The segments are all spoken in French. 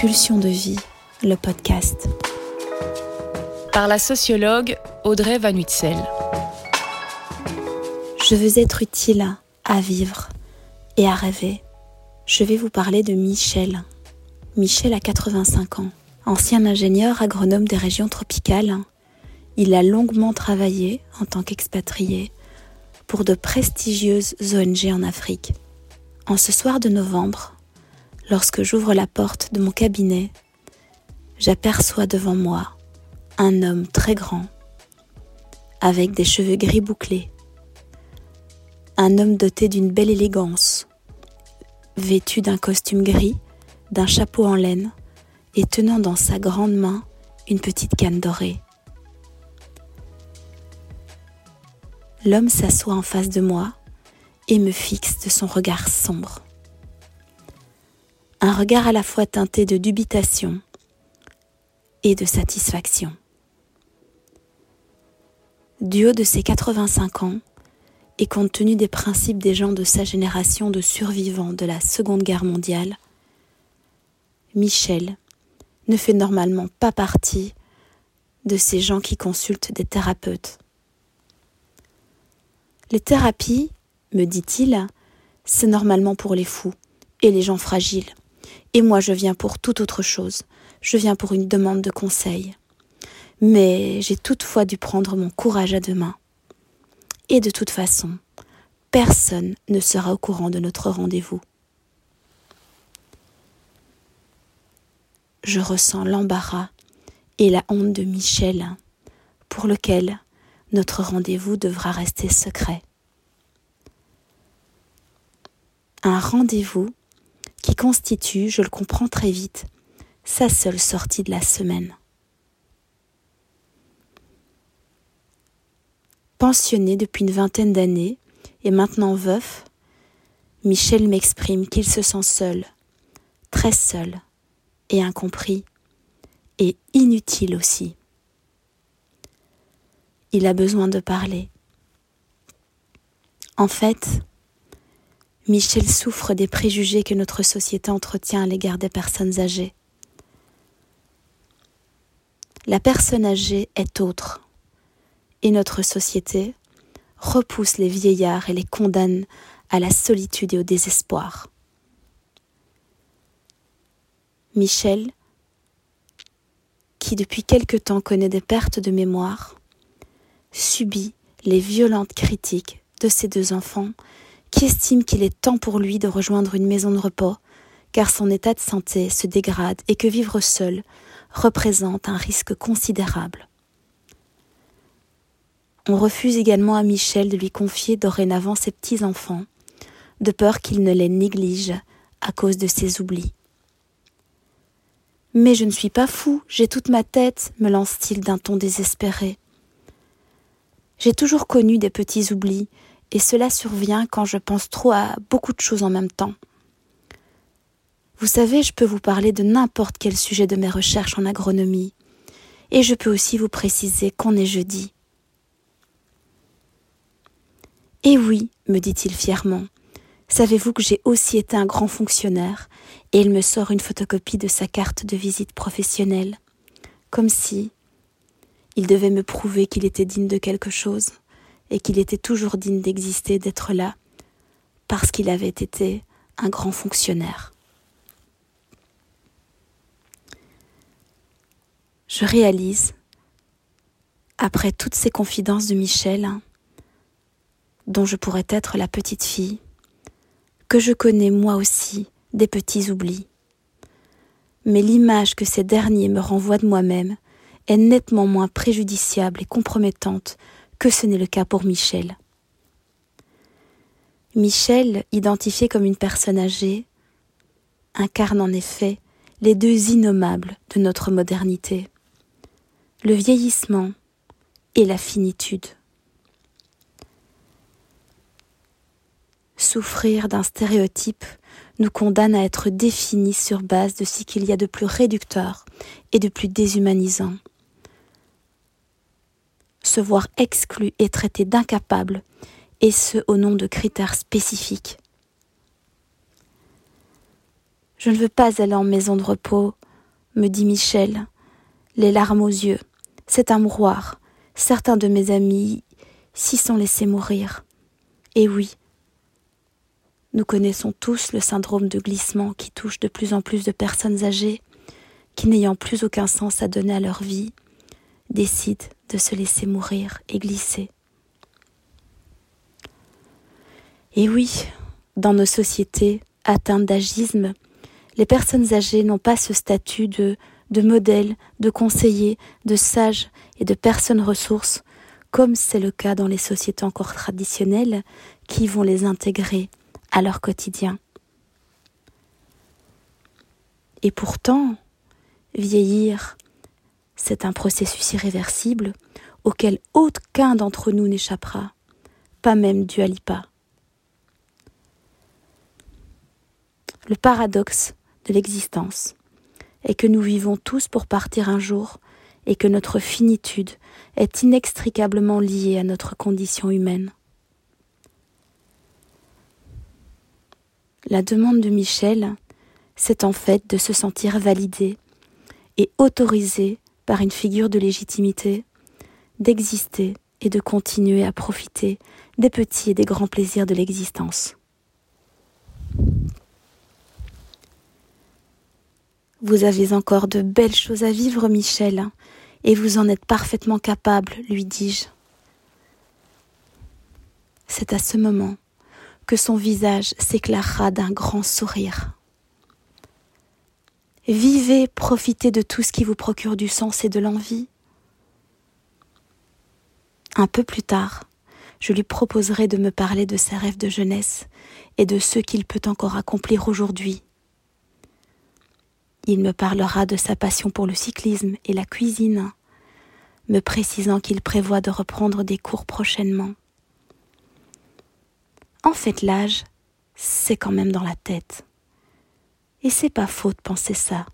Pulsion de vie, le podcast. Par la sociologue Audrey Van Uytzel. Je veux être utile à vivre et à rêver. Je vais vous parler de Michel. Michel a 85 ans. Ancien ingénieur agronome des régions tropicales, il a longuement travaillé en tant qu'expatrié pour de prestigieuses ONG en Afrique. En ce soir de novembre, lorsque j'ouvre la porte de mon cabinet, j'aperçois devant moi un homme très grand, avec des cheveux gris bouclés, un homme doté d'une belle élégance, vêtu d'un costume gris, d'un chapeau en laine et tenant dans sa grande main une petite canne dorée. L'homme s'assoit en face de moi et me fixe de son regard sombre. Un regard à la fois teinté de dubitation et de satisfaction. Du haut de ses 85 ans, et compte tenu des principes des gens de sa génération de survivants de la Seconde Guerre mondiale, Michel ne fait normalement pas partie de ces gens qui consultent des thérapeutes. Les thérapies, me dit-il, c'est normalement pour les fous et les gens fragiles. Et moi je viens pour toute autre chose. Je viens pour une demande de conseil. Mais j'ai toutefois dû prendre mon courage à deux mains. Et de toute façon, personne ne sera au courant de notre rendez-vous. Je ressens l'embarras et la honte de Michel, pour lequel notre rendez-vous devra rester secret. Un rendez-vous qui constitue, je le comprends très vite, sa seule sortie de la semaine. Pensionné depuis une vingtaine d'années et maintenant veuf, Michel m'exprime qu'il se sent seul, très seul et incompris, et inutile aussi. Il a besoin de parler. En fait, Michel souffre des préjugés que notre société entretient à l'égard des personnes âgées. La personne âgée est autre, et notre société repousse les vieillards et les condamne à la solitude et au désespoir. Michel, qui depuis quelque temps connaît des pertes de mémoire, subit les violentes critiques de ses deux enfants qui estiment qu'il est temps pour lui de rejoindre une maison de repos car son état de santé se dégrade et que vivre seul représente un risque considérable. On refuse également à Michel de lui confier dorénavant ses petits-enfants, de peur qu'il ne les néglige à cause de ses oublis. Mais je ne suis pas fou, j'ai toute ma tête, me lance-t-il d'un ton désespéré. J'ai toujours connu des petits oublis, et cela survient quand je pense trop à beaucoup de choses en même temps. Vous savez, je peux vous parler de n'importe quel sujet de mes recherches en agronomie, et je peux aussi vous préciser qu'on est jeudi. Et oui, me dit-il fièrement, savez-vous que j'ai aussi été un grand fonctionnaire, et il me sort une photocopie de sa carte de visite professionnelle, comme si, il devait me prouver qu'il était digne de quelque chose et qu'il était toujours digne d'exister, d'être là, parce qu'il avait été un grand fonctionnaire. Je réalise, après toutes ces confidences de Michel, dont je pourrais être la petite fille, que je connais moi aussi des petits oublis. Mais l'image que ces derniers me renvoient de moi-même est nettement moins préjudiciable et compromettante que ce n'est le cas pour Michel. Michel, identifié comme une personne âgée, incarne en effet les deux innommables de notre modernité, le vieillissement et la finitude. Souffrir d'un stéréotype nous condamne à être définis sur base de ce qu'il y a de plus réducteur et de plus déshumanisant se voir exclu et traité d'incapable, et ce au nom de critères spécifiques. Je ne veux pas aller en maison de repos me dit Michel, les larmes aux yeux. C'est un mouroir. Certains de mes amis s'y sont laissés mourir. Et oui, nous connaissons tous le syndrome de glissement qui touche de plus en plus de personnes âgées qui, n'ayant plus aucun sens à donner à leur vie, décident de se laisser mourir et glisser. Et oui, dans nos sociétés atteintes d'agisme, les personnes âgées n'ont pas ce statut de, modèle, de conseiller, de sage et de personnes ressources, comme c'est le cas dans les sociétés encore traditionnelles qui vont les intégrer à leur quotidien. Et pourtant, vieillir, c'est un processus irréversible auquel aucun d'entre nous n'échappera, pas même Dualipa. Le paradoxe de l'existence est que nous vivons tous pour partir un jour et que notre finitude est inextricablement liée à notre condition humaine. La demande de Michel, c'est en fait de se sentir validé et autorisé par une figure de légitimité, d'exister et de continuer à profiter des petits et des grands plaisirs de l'existence. Vous avez encore de belles choses à vivre, Michel, et vous en êtes parfaitement capable, lui dis-je. C'est à ce moment que son visage s'éclairera d'un grand sourire. Vivez, profitez de tout ce qui vous procure du sens et de l'envie. Un peu plus tard, je lui proposerai de me parler de ses rêves de jeunesse et de ceux qu'il peut encore accomplir aujourd'hui. Il me parlera de sa passion pour le cyclisme et la cuisine, me précisant qu'il prévoit de reprendre des cours prochainement. En fait, l'âge, c'est quand même dans la tête. Et c'est pas faux de penser ça.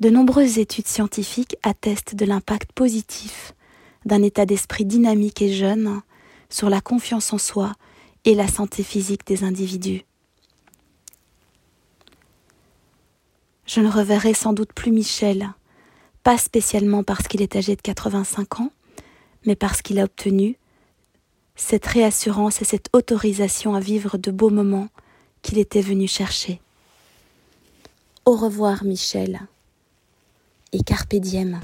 De nombreuses études scientifiques attestent de l'impact positif d'un état d'esprit dynamique et jeune sur la confiance en soi et la santé physique des individus. Je ne reverrai sans doute plus Michel, pas spécialement parce qu'il est âgé de 85 ans, mais parce qu'il a obtenu cette réassurance et cette autorisation à vivre de beaux moments qu'il était venu chercher. Au revoir Michel et carpe diem.